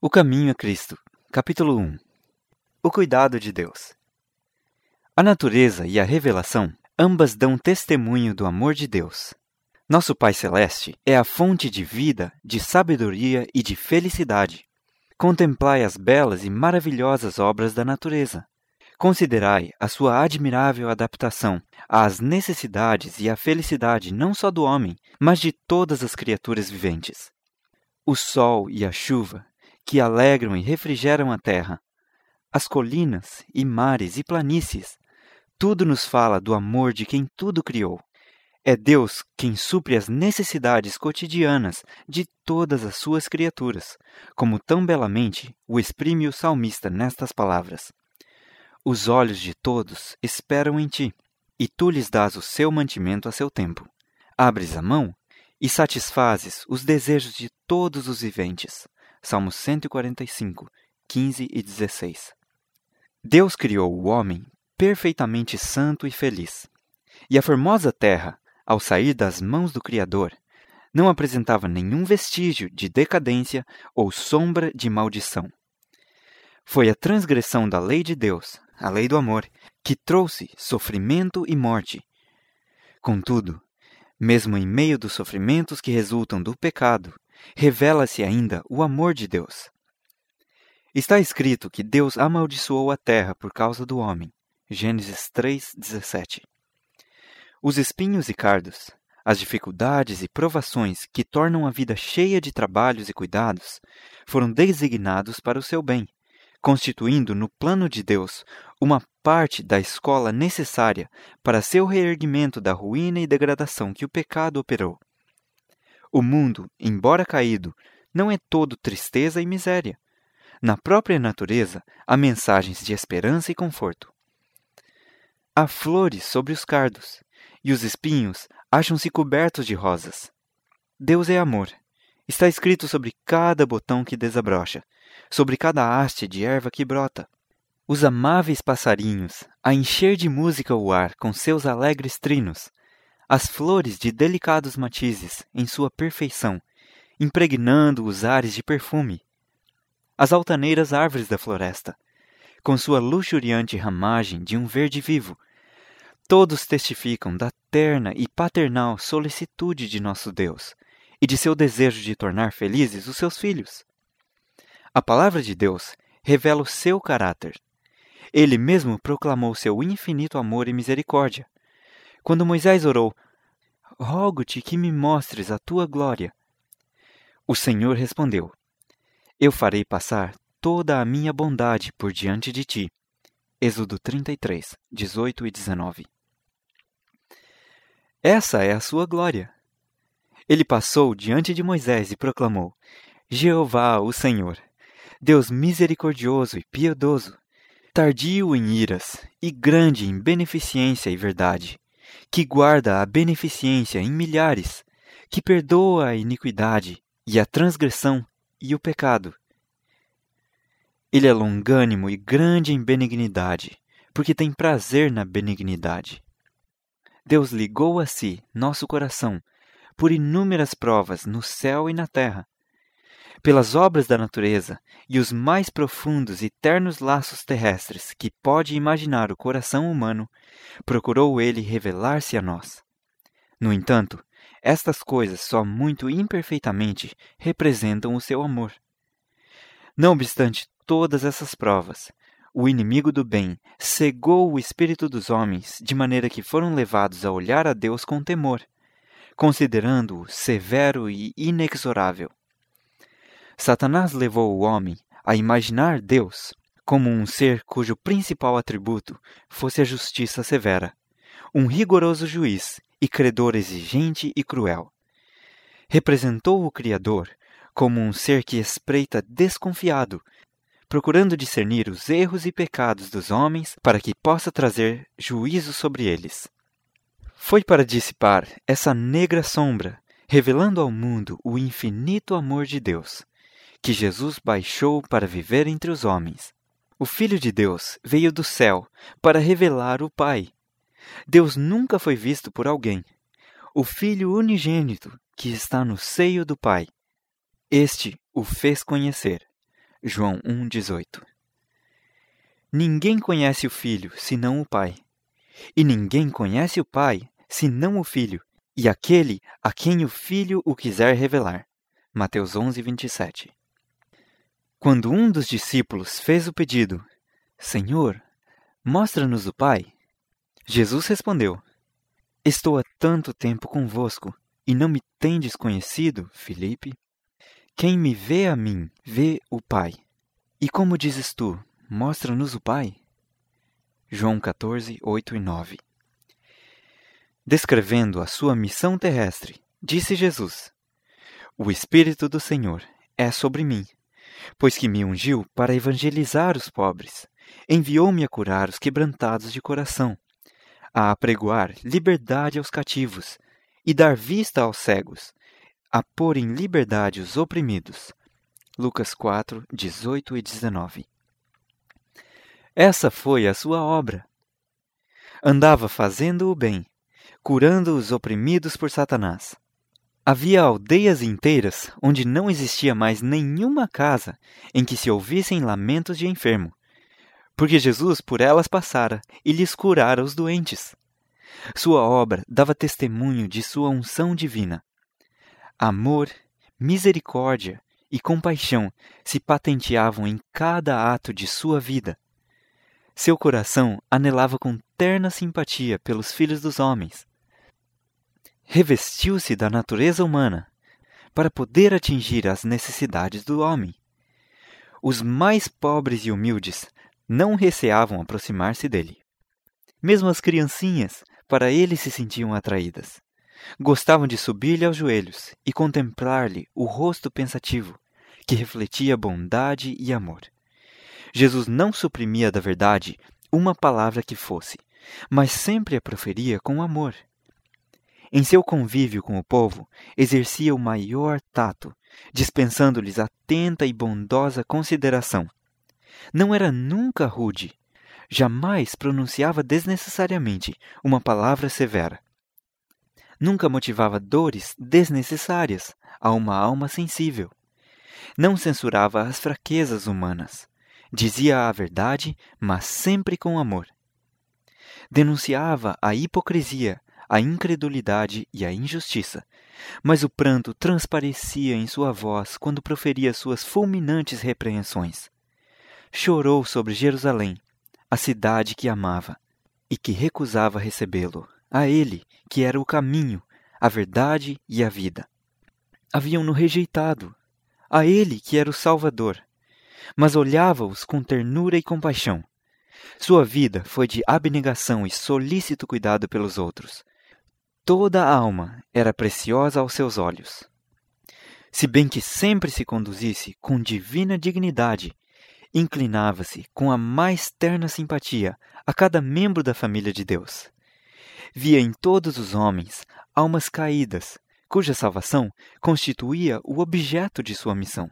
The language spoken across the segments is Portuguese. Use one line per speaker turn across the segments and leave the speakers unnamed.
O Caminho a Cristo, capítulo 1 O cuidado de Deus. A natureza e a revelação ambas dão testemunho do amor de Deus. Nosso Pai Celeste é a fonte de vida, de sabedoria e de felicidade. Contemplai as belas e maravilhosas obras da natureza. Considerai a sua admirável adaptação às necessidades e à felicidade não só do homem, mas de todas as criaturas viventes. O sol e a chuva, que alegram e refrigeram a terra, as colinas e mares e planícies, tudo nos fala do amor de quem tudo criou. É Deus quem supre as necessidades cotidianas de todas as suas criaturas, como tão belamente o exprime o salmista nestas palavras. Os olhos de todos esperam em ti, e tu lhes dás o seu mantimento a seu tempo. Abres a mão e satisfazes os desejos de todos os viventes. Salmos 145, 15 e 16. Deus criou o homem perfeitamente santo e feliz. E a formosa terra, ao sair das mãos do Criador, não apresentava nenhum vestígio de decadência ou sombra de maldição. Foi a transgressão da lei de Deus, a lei do amor, que trouxe sofrimento e morte. Contudo, mesmo em meio dos sofrimentos que resultam do pecado, revela-se ainda o amor de Deus. Está escrito que Deus amaldiçoou a terra por causa do homem. Gênesis 3:17. Os espinhos e cardos, as dificuldades e provações que tornam a vida cheia de trabalhos e cuidados, foram designados para o seu bem, constituindo no plano de Deus uma parte da escola necessária para seu reerguimento da ruína e degradação que o pecado operou. O mundo, embora caído, não é todo tristeza e miséria. Na própria natureza há mensagens de esperança e conforto. Há flores sobre os cardos, e os espinhos acham-se cobertos de rosas. Deus é amor. Está escrito sobre cada botão que desabrocha, sobre cada haste de erva que brota. Os amáveis passarinhos, a encher de música o ar com seus alegres trinos, as flores de delicados matizes em sua perfeição, impregnando os ares de perfume. As altaneiras árvores da floresta, com sua luxuriante ramagem de um verde vivo, todos testificam da terna e paternal solicitude de nosso Deus e de seu desejo de tornar felizes os seus filhos. A palavra de Deus revela o seu caráter. Ele mesmo proclamou seu infinito amor e misericórdia. Quando Moisés orou: Rogo-te que me mostres a tua glória. O Senhor respondeu: Eu farei passar toda a minha bondade por diante de ti. Êxodo 33, 18 e 19. Essa é a sua glória. Ele passou diante de Moisés e proclamou: Jeová, o Senhor, Deus misericordioso e piedoso, tardio em iras e grande em beneficência e verdade, que guarda a beneficência em milhares, que perdoa a iniquidade e a transgressão e o pecado. Ele é longânimo e grande em benignidade, porque tem prazer na benignidade. Deus ligou a si nosso coração por inúmeras provas no céu e na terra. Pelas obras da natureza e os mais profundos e ternos laços terrestres que pode imaginar o coração humano, procurou ele revelar-se a nós. No entanto, estas coisas só muito imperfeitamente representam o seu amor. Não obstante todas essas provas, o inimigo do bem cegou o espírito dos homens de maneira que foram levados a olhar a Deus com temor, considerando-o severo e inexorável. Satanás levou o homem a imaginar Deus como um ser cujo principal atributo fosse a justiça severa, um rigoroso juiz e credor exigente e cruel. Representou o Criador como um ser que espreita desconfiado procurando discernir os erros e pecados dos homens para que possa trazer juízo sobre eles. Foi para dissipar essa negra sombra, revelando ao mundo o infinito amor de Deus, que Jesus baixou para viver entre os homens. O Filho de Deus veio do céu para revelar o Pai. Deus nunca foi visto por alguém. O Filho unigênito que está no seio do Pai. Este o fez conhecer. João 1,18 Ninguém conhece o Filho, senão o Pai. E ninguém conhece o Pai, senão o Filho, e aquele a quem o Filho o quiser revelar. Mateus 11, 27 Quando um dos discípulos fez o pedido, Senhor, mostra-nos o Pai, Jesus respondeu, Estou há tanto tempo convosco, e não me tendes conhecido, Filipe? Quem me vê a mim, vê o Pai. E como dizes tu, mostra-nos o Pai? João 14, 8 e 9. Descrevendo a sua missão terrestre, disse Jesus: O Espírito do Senhor é sobre mim, pois que me ungiu para evangelizar os pobres, enviou-me a curar os quebrantados de coração, a apregoar liberdade aos cativos e dar vista aos cegos, a pôr em liberdade os oprimidos. Lucas 4, 18 e 19. Essa foi a sua obra. Andava fazendo o bem, curando os oprimidos por Satanás. Havia aldeias inteiras onde não existia mais nenhuma casa em que se ouvissem lamentos de enfermo, porque Jesus por elas passara e lhes curara os doentes. Sua obra dava testemunho de sua unção divina Amor, misericórdia e compaixão se patenteavam em cada ato de sua vida. Seu coração anelava com terna simpatia pelos filhos dos homens. Revestiu-se da natureza humana para poder atingir as necessidades do homem. Os mais pobres e humildes não receavam aproximar-se dele. Mesmo as criancinhas, para ele se sentiam atraídas. Gostavam de subir-lhe aos joelhos e contemplar-lhe o rosto pensativo, que refletia bondade e amor. Jesus não suprimia da verdade uma palavra que fosse, mas sempre a proferia com amor. Em seu convívio com o povo, exercia o maior tato, dispensando-lhes atenta e bondosa consideração. Não era nunca rude, jamais pronunciava desnecessariamente uma palavra severa nunca motivava dores desnecessárias a uma alma sensível. Não censurava as fraquezas humanas. Dizia a verdade, mas sempre com amor. Denunciava a hipocrisia, a incredulidade e a injustiça, mas o pranto transparecia em sua voz quando proferia suas fulminantes repreensões. Chorou sobre Jerusalém, a cidade que amava e que recusava recebê-lo a Ele, que era o caminho, a verdade e a vida. Haviam-no rejeitado, a Ele, que era o Salvador, mas olhava-os com ternura e compaixão. Sua vida foi de abnegação e solícito cuidado pelos outros. Toda a alma era preciosa aos seus olhos. Se bem que sempre se conduzisse com divina dignidade, inclinava-se com a mais terna simpatia a cada membro da família de Deus via em todos os homens almas caídas, cuja salvação constituía o objeto de sua missão.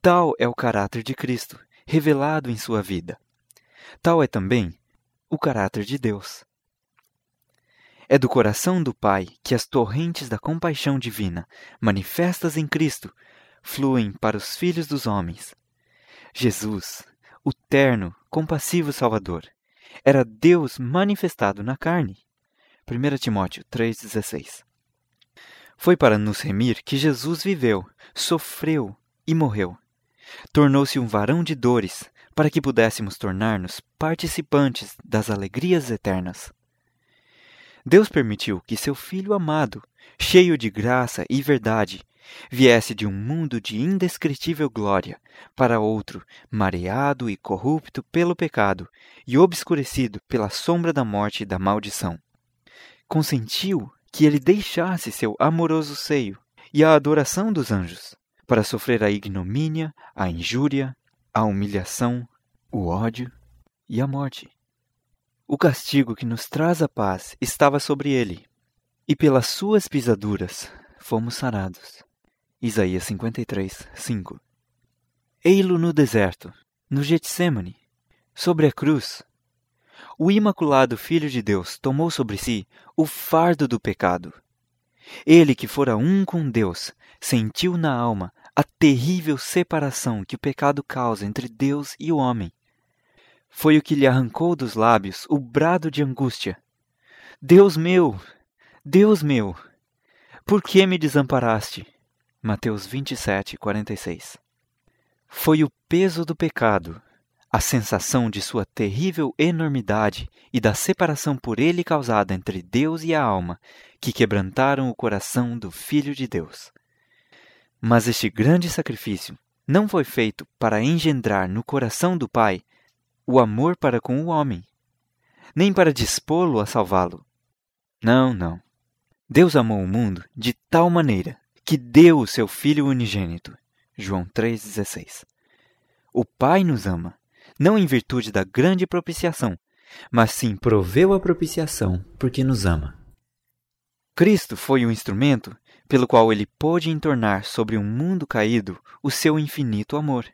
Tal é o caráter de Cristo, revelado em sua vida. Tal é também o caráter de Deus. É do coração do Pai que as torrentes da compaixão divina, manifestas em Cristo, fluem para os filhos dos homens. Jesus, o terno, compassivo Salvador, era Deus manifestado na carne. 1 Timóteo 3,16 Foi para nos remir que Jesus viveu, sofreu e morreu. Tornou-se um varão de dores, para que pudéssemos tornar-nos participantes das alegrias eternas. Deus permitiu que seu Filho amado, cheio de graça e verdade, viesse de um mundo de indescritível glória para outro mareado e corrupto pelo pecado e obscurecido pela sombra da morte e da maldição. Consentiu que ele deixasse seu amoroso seio e a adoração dos anjos, para sofrer a ignomínia, a injúria, a humilhação, o ódio e a morte. O castigo que nos traz a paz estava sobre ele, e pelas suas pisaduras fomos sarados. Isaías 53, 5 Ei-lo no deserto, no Getsemane, sobre a cruz. O imaculado Filho de Deus tomou sobre si o fardo do pecado. Ele que fora um com Deus, sentiu na alma a terrível separação que o pecado causa entre Deus e o homem. Foi o que lhe arrancou dos lábios o brado de angústia: Deus meu, Deus meu, por que me desamparaste? Mateus 27, 46. Foi o peso do pecado, a sensação de sua terrível enormidade e da separação por ele causada entre Deus e a alma que quebrantaram o coração do Filho de Deus. Mas este grande sacrifício não foi feito para engendrar no coração do Pai o amor para com o homem, nem para dispô-lo a salvá-lo. Não, não. Deus amou o mundo de tal maneira que deu o seu Filho unigênito. João 3,16. O Pai nos ama, não em virtude da grande propiciação, mas sim proveu a propiciação porque nos ama. Cristo foi o instrumento pelo qual ele pôde entornar sobre um mundo caído o seu infinito amor.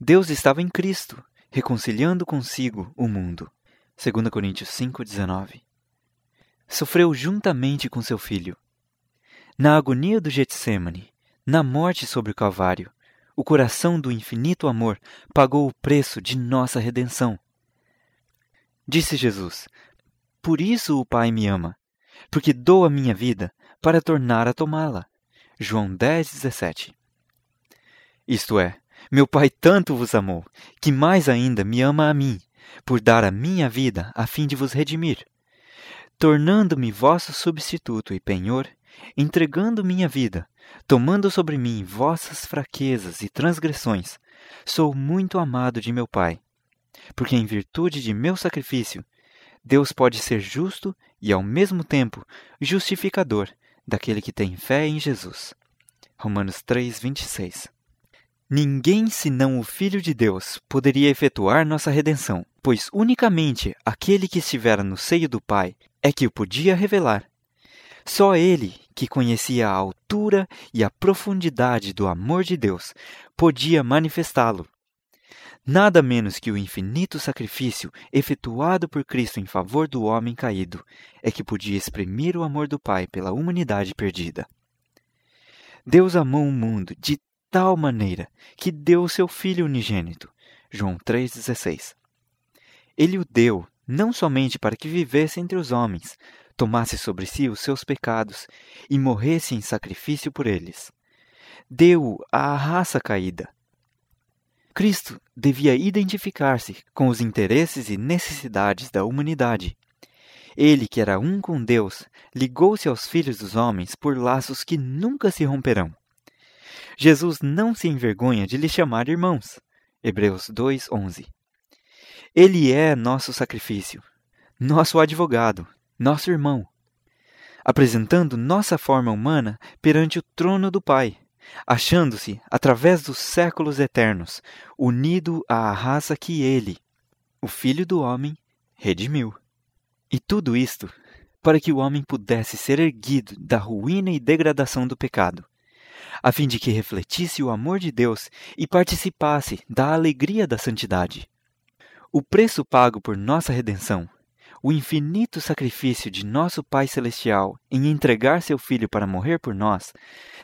Deus estava em Cristo, reconciliando consigo o mundo. 2 Coríntios 5,19 Sofreu juntamente com seu filho, na agonia do Getsemane, na morte sobre o Calvário, o coração do infinito amor pagou o preço de nossa redenção. Disse Jesus: Por isso o Pai me ama, porque dou a minha vida para tornar a tomá-la. João 10, 17. Isto é, meu Pai tanto vos amou, que mais ainda me ama a mim, por dar a minha vida a fim de vos redimir. Tornando-me vosso substituto e penhor, entregando minha vida, tomando sobre mim vossas fraquezas e transgressões, sou muito amado de meu Pai. Porque em virtude de meu sacrifício, Deus pode ser justo e ao mesmo tempo justificador daquele que tem fé em Jesus. Romanos 3:26. Ninguém senão o Filho de Deus poderia efetuar nossa redenção, pois unicamente aquele que estivera no seio do Pai é que o podia revelar. Só ele, que conhecia a altura e a profundidade do amor de Deus, podia manifestá-lo. Nada menos que o infinito sacrifício efetuado por Cristo em favor do homem caído é que podia exprimir o amor do Pai pela humanidade perdida. Deus amou o mundo de tal maneira que deu o seu Filho unigênito. João 3,16. Ele o deu não somente para que vivesse entre os homens, tomasse sobre si os seus pecados e morresse em sacrifício por eles. Deu-o à raça caída. Cristo devia identificar-se com os interesses e necessidades da humanidade. Ele, que era um com Deus, ligou-se aos filhos dos homens por laços que nunca se romperão. Jesus não se envergonha de lhe chamar irmãos. Hebreus 2:11. Ele é nosso sacrifício, nosso advogado, nosso irmão, apresentando nossa forma humana perante o trono do Pai, achando-se, através dos séculos eternos, unido à raça que ele, o Filho do Homem, redimiu. E tudo isto para que o homem pudesse ser erguido da ruína e degradação do pecado, a fim de que refletisse o amor de Deus e participasse da alegria da santidade. O preço pago por nossa redenção o infinito sacrifício de nosso Pai Celestial em entregar seu Filho para morrer por nós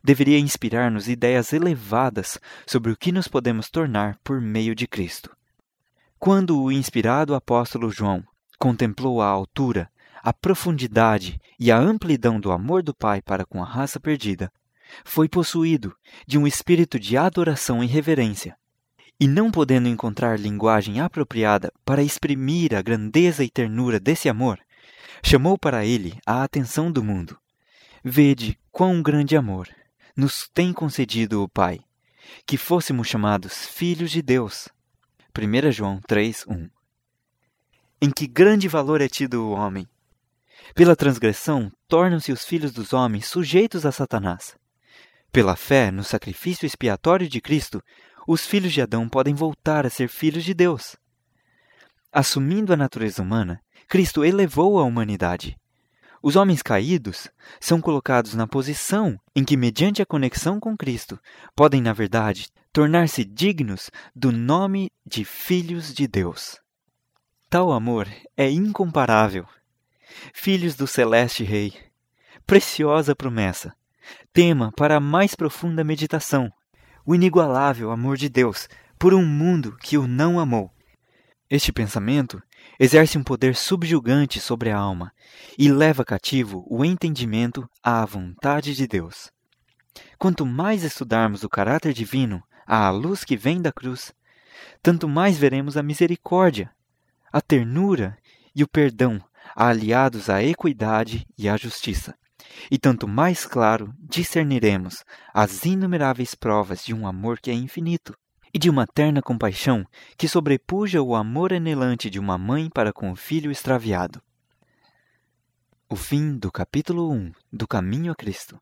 deveria inspirar-nos ideias elevadas sobre o que nos podemos tornar por meio de Cristo. Quando o inspirado apóstolo João contemplou a altura, a profundidade e a amplidão do amor do Pai para com a raça perdida, foi possuído de um espírito de adoração e reverência e não podendo encontrar linguagem apropriada para exprimir a grandeza e ternura desse amor, chamou para ele a atenção do mundo. Vede quão grande amor nos tem concedido o Pai, que fôssemos chamados filhos de Deus. 1 João 3:1. Em que grande valor é tido o homem? Pela transgressão, tornam-se os filhos dos homens sujeitos a Satanás. Pela fé no sacrifício expiatório de Cristo, os filhos de Adão podem voltar a ser filhos de Deus. Assumindo a natureza humana, Cristo elevou a humanidade. Os homens caídos são colocados na posição em que, mediante a conexão com Cristo, podem, na verdade, tornar-se dignos do nome de filhos de Deus. Tal amor é incomparável. Filhos do Celeste Rei, preciosa promessa, tema para a mais profunda meditação o inigualável amor de Deus por um mundo que o não amou. Este pensamento exerce um poder subjugante sobre a alma e leva cativo o entendimento à vontade de Deus. Quanto mais estudarmos o caráter divino à luz que vem da cruz, tanto mais veremos a misericórdia, a ternura e o perdão aliados à equidade e à justiça. E tanto mais claro discerniremos as inumeráveis provas de um amor que é infinito e de uma terna compaixão que sobrepuja o amor anelante de uma mãe para com o filho extraviado. O fim do capítulo 1 do Caminho a Cristo.